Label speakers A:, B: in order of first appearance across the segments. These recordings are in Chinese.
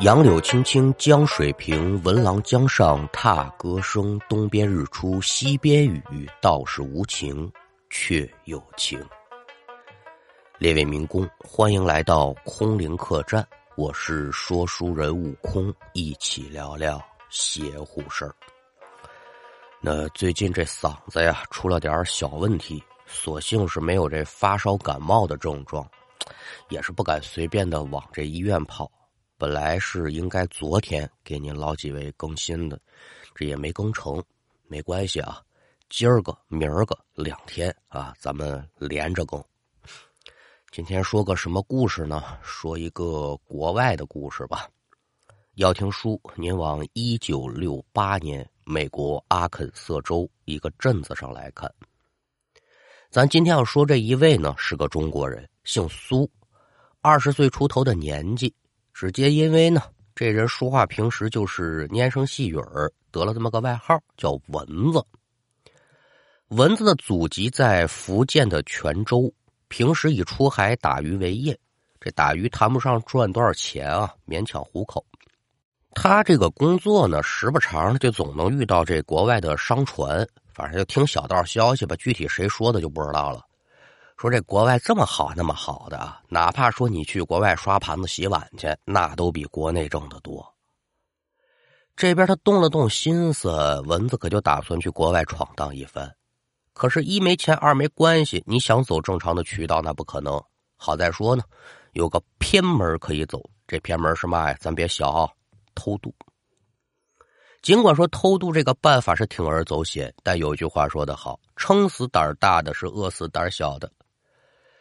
A: 杨柳青青江水平，闻郎江上踏歌声。东边日出西边雨，道是无晴却有晴。列位民工，欢迎来到空灵客栈，我是说书人悟空，一起聊聊邪乎事儿。那最近这嗓子呀出了点小问题，所幸是没有这发烧感冒的症状，也是不敢随便的往这医院跑。本来是应该昨天给您老几位更新的，这也没更成，没关系啊。今儿个、明儿个两天啊，咱们连着更。今天说个什么故事呢？说一个国外的故事吧。要听书，您往一九六八年美国阿肯色州一个镇子上来看。咱今天要说这一位呢，是个中国人，姓苏，二十岁出头的年纪。直接因为呢，这人说话平时就是蔫声细语儿，得了这么个外号叫蚊子。蚊子的祖籍在福建的泉州，平时以出海打鱼为业。这打鱼谈不上赚多少钱啊，勉强糊口。他这个工作呢，时不常就总能遇到这国外的商船，反正就听小道消息吧，具体谁说的就不知道了。说这国外这么好那么好的啊，哪怕说你去国外刷盘子洗碗去，那都比国内挣得多。这边他动了动心思，蚊子可就打算去国外闯荡一番。可是，一没钱，二没关系，你想走正常的渠道那不可能。好在说呢，有个偏门可以走。这偏门是嘛呀？咱别小，偷渡。尽管说偷渡这个办法是铤而走险，但有句话说得好：撑死胆大的是饿死胆小的。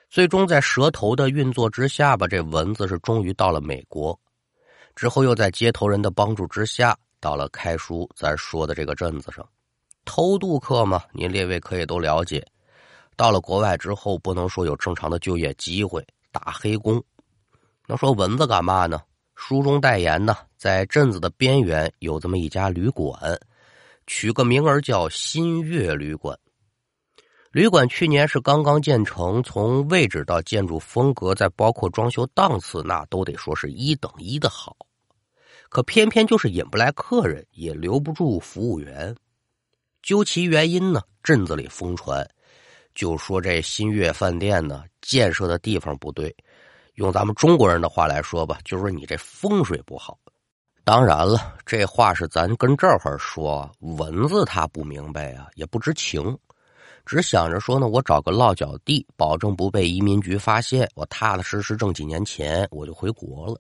A: 最终在蛇头的运作之下吧，这蚊子是终于到了美国，之后又在接头人的帮助之下，到了开书咱说的这个镇子上。偷渡客嘛，您列位可以都了解。到了国外之后，不能说有正常的就业机会，打黑工。那说蚊子干嘛呢？书中代言呢，在镇子的边缘有这么一家旅馆，取个名儿叫新月旅馆。旅馆去年是刚刚建成，从位置到建筑风格，再包括装修档次，那都得说是一等一的好。可偏偏就是引不来客人，也留不住服务员。究其原因呢，镇子里疯传，就说这新月饭店呢建设的地方不对。用咱们中国人的话来说吧，就是说你这风水不好。当然了，这话是咱跟这会儿说，蚊子他不明白啊，也不知情。只想着说呢，我找个落脚地，保证不被移民局发现，我踏踏实实挣几年钱，我就回国了。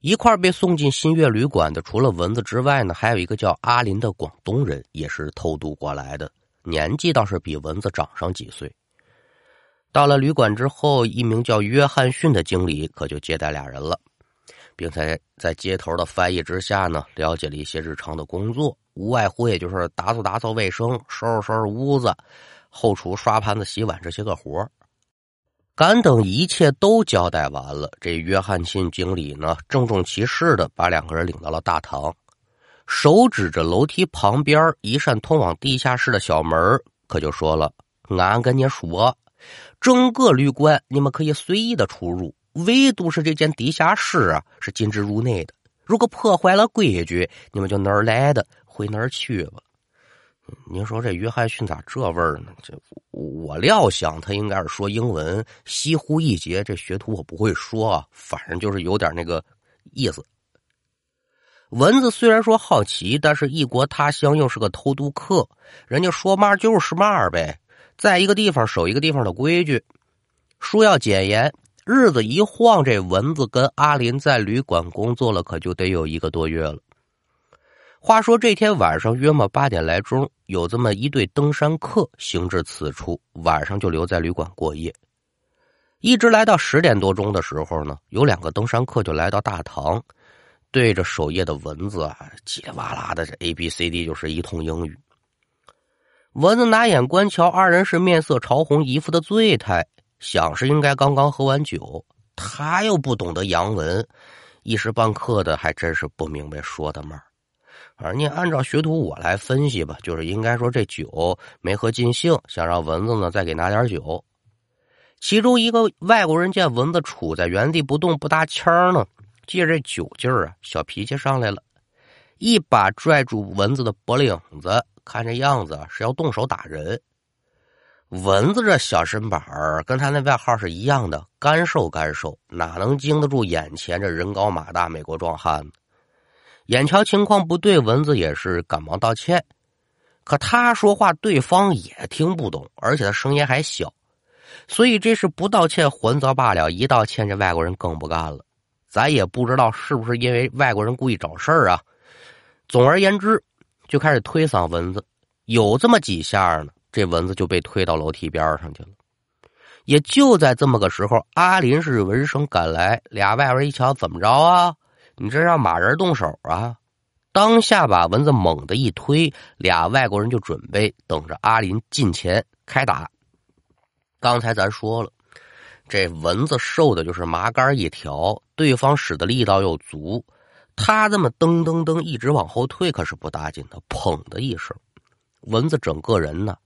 A: 一块被送进新月旅馆的，除了蚊子之外呢，还有一个叫阿林的广东人，也是偷渡过来的，年纪倒是比蚊子长上几岁。到了旅馆之后，一名叫约翰逊的经理可就接待俩人了，并且在街头的翻译之下呢，了解了一些日常的工作。无外乎也就是打扫打扫卫生、收拾收拾屋子、后厨刷盘子、洗碗这些个活赶等一切都交代完了，这约翰逊经理呢，郑重其事的把两个人领到了大堂，手指着楼梯旁边一扇通往地下室的小门，可就说了：“俺跟你说，整个旅馆你们可以随意的出入，唯独是这间地下室啊，是禁止入内的。如果破坏了规矩，你们就哪儿来的。”回哪儿去吧？您说这约翰逊咋这味儿呢？这我料想他应该是说英文，西湖一节这学徒我不会说啊，反正就是有点那个意思。蚊子虽然说好奇，但是异国他乡又是个偷渡客，人家说嘛就是嘛呗，在一个地方守一个地方的规矩，书要简言。日子一晃，这蚊子跟阿林在旅馆工作了，可就得有一个多月了。话说这天晚上约莫八点来钟，有这么一对登山客行至此处，晚上就留在旅馆过夜。一直来到十点多钟的时候呢，有两个登山客就来到大堂，对着守夜的蚊子啊，叽里哇啦的这 A B C D 就是一通英语。蚊子拿眼观瞧，二人是面色潮红，一副的醉态，想是应该刚刚喝完酒。他又不懂得洋文，一时半刻的还真是不明白说的嘛。反正你按照学徒我来分析吧，就是应该说这酒没喝尽兴，想让蚊子呢再给拿点酒。其中一个外国人见蚊子杵在原地不动不搭腔呢，借这酒劲儿啊，小脾气上来了，一把拽住蚊子的脖领子，看这样子是要动手打人。蚊子这小身板儿跟他那外号是一样的，干瘦干瘦，哪能经得住眼前这人高马大美国壮汉呢？眼瞧情况不对，蚊子也是赶忙道歉。可他说话，对方也听不懂，而且他声音还小，所以这是不道歉还则罢了，一道歉这外国人更不干了。咱也不知道是不是因为外国人故意找事儿啊。总而言之，就开始推搡蚊子，有这么几下呢，这蚊子就被推到楼梯边上去了。也就在这么个时候，阿林是闻声赶来，俩外边一瞧，怎么着啊？你这让马人动手啊？当下把蚊子猛地一推，俩外国人就准备等着阿林近前开打。刚才咱说了，这蚊子瘦的就是麻杆一条，对方使的力道又足，他这么噔噔噔一直往后退，可是不打紧的。砰的一声，蚊子整个人呢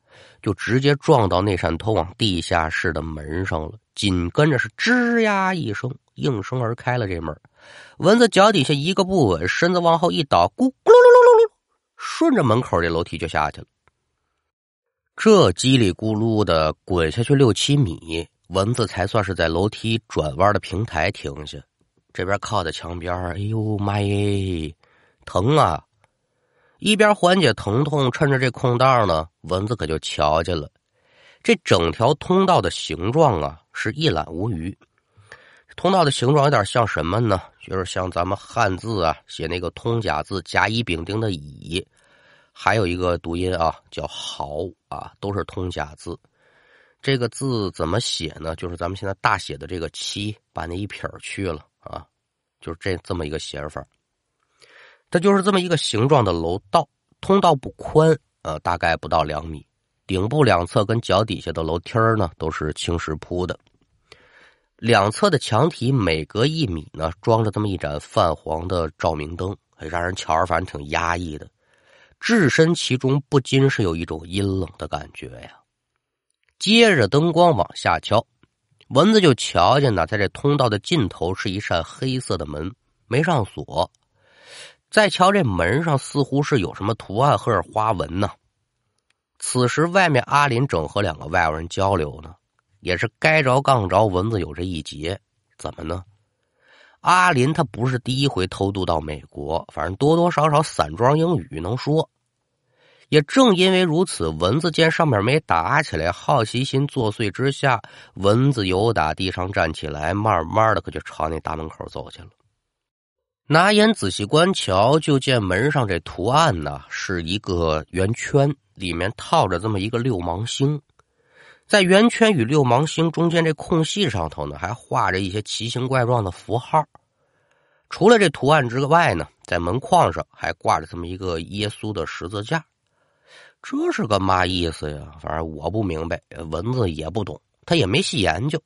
A: 就直接撞到那扇通往地下室的门上了，紧跟着是吱呀一声，应声而开了这门。蚊子脚底下一个不稳，身子往后一倒，咕咕噜噜噜噜，顺着门口这楼梯就下去了。这叽里咕噜的滚下去六七米，蚊子才算是在楼梯转弯的平台停下。这边靠在墙边，哎呦妈耶，疼啊！一边缓解疼痛，趁着这空档呢，蚊子可就瞧见了这整条通道的形状啊，是一览无余。通道的形状有点像什么呢？就是像咱们汉字啊，写那个通假字甲乙丙丁的乙，还有一个读音啊叫豪啊，都是通假字。这个字怎么写呢？就是咱们现在大写的这个七，把那一撇去了啊，就是这这么一个写法。它就是这么一个形状的楼道，通道不宽，呃，大概不到两米，顶部两侧跟脚底下的楼梯呢都是青石铺的。两侧的墙体每隔一米呢，装着这么一盏泛黄的照明灯，让人瞧着反正挺压抑的。置身其中，不禁是有一种阴冷的感觉呀。接着灯光往下瞧，蚊子就瞧见呢，在这通道的尽头是一扇黑色的门，没上锁。再瞧这门上，似乎是有什么图案或者花纹呢。此时，外面阿林正和两个外国人交流呢。也是该着杠着，蚊子有这一劫，怎么呢？阿林他不是第一回偷渡到美国，反正多多少少散装英语能说。也正因为如此，蚊子见上面没打起来，好奇心作祟之下，蚊子由打地上站起来，慢慢的可就朝那大门口走去了。拿眼仔细观瞧，就见门上这图案呢，是一个圆圈，里面套着这么一个六芒星。在圆圈与六芒星中间这空隙上头呢，还画着一些奇形怪状的符号。除了这图案之外呢，在门框上还挂着这么一个耶稣的十字架。这是个嘛意思呀？反正我不明白，蚊子也不懂，他也没细研究。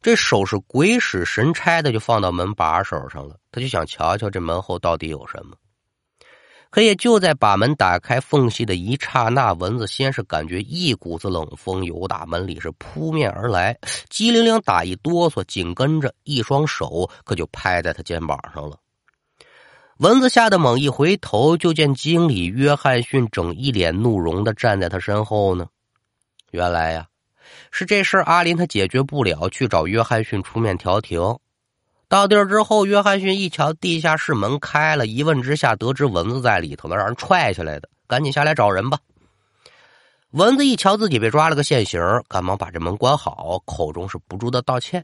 A: 这手是鬼使神差的就放到门把手上了，他就想瞧瞧这门后到底有什么。可也就在把门打开缝隙的一刹那，蚊子先是感觉一股子冷风由打门里是扑面而来，机灵灵打一哆嗦，紧跟着一双手可就拍在他肩膀上了。蚊子吓得猛一回头，就见经理约翰逊正一脸怒容的站在他身后呢。原来呀，是这事阿林他解决不了，去找约翰逊出面调停。到地儿之后，约翰逊一瞧地下室门开了，一问之下得知蚊子在里头呢，让人踹下来的，赶紧下来找人吧。蚊子一瞧自己被抓了个现行，赶忙把这门关好，口中是不住的道歉。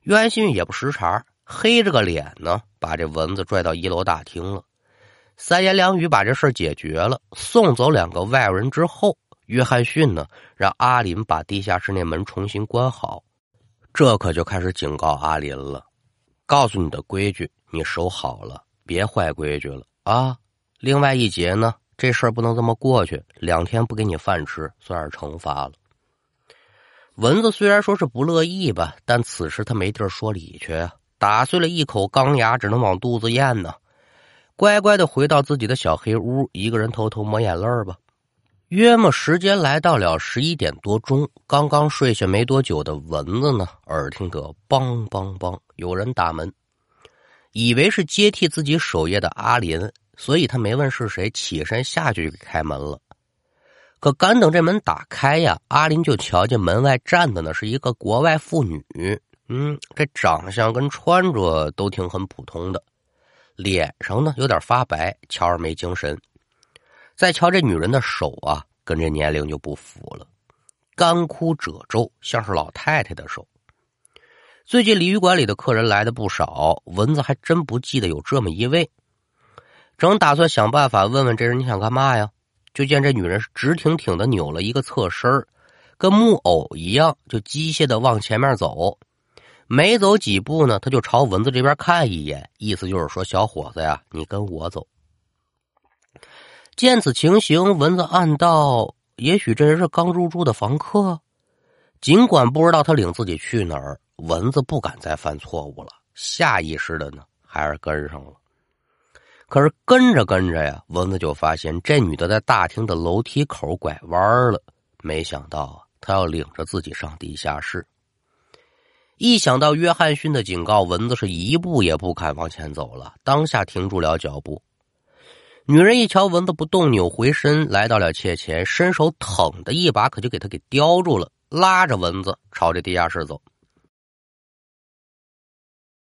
A: 约翰逊也不识茬，黑着个脸呢，把这蚊子拽到一楼大厅了，三言两语把这事解决了，送走两个外国人之后，约翰逊呢让阿林把地下室那门重新关好，这可就开始警告阿林了。告诉你的规矩，你守好了，别坏规矩了啊！另外一节呢，这事儿不能这么过去，两天不给你饭吃，算是惩罚了。蚊子虽然说是不乐意吧，但此时他没地儿说理去啊，打碎了一口钢牙，只能往肚子咽呢。乖乖的回到自己的小黑屋，一个人偷偷抹眼泪吧。约莫时间来到了十一点多钟，刚刚睡下没多久的蚊子呢，耳听得梆梆梆有人打门。以为是接替自己守夜的阿林，所以他没问是谁，起身下去就给开门了。可刚等这门打开呀，阿林就瞧见门外站的呢是一个国外妇女。嗯，这长相跟穿着都挺很普通的，脸上呢有点发白，瞧着没精神。再瞧这女人的手啊，跟这年龄就不符了，干枯褶皱，像是老太太的手。最近鲤鱼馆里的客人来的不少，蚊子还真不记得有这么一位。正打算想办法问问这人你想干嘛呀，就见这女人直挺挺的扭了一个侧身跟木偶一样，就机械的往前面走。没走几步呢，他就朝蚊子这边看一眼，意思就是说：“小伙子呀，你跟我走。”见此情形，蚊子暗道：“也许这人是刚入住的房客。”尽管不知道他领自己去哪儿。蚊子不敢再犯错误了，下意识的呢，还是跟上了。可是跟着跟着呀，蚊子就发现这女的在大厅的楼梯口拐弯了。没想到啊，她要领着自己上地下室。一想到约翰逊的警告，蚊子是一步也不敢往前走了，当下停住了脚步。女人一瞧蚊子不动，扭回身来到了妾前，伸手腾的一把，可就给他给叼住了，拉着蚊子朝着地下室走。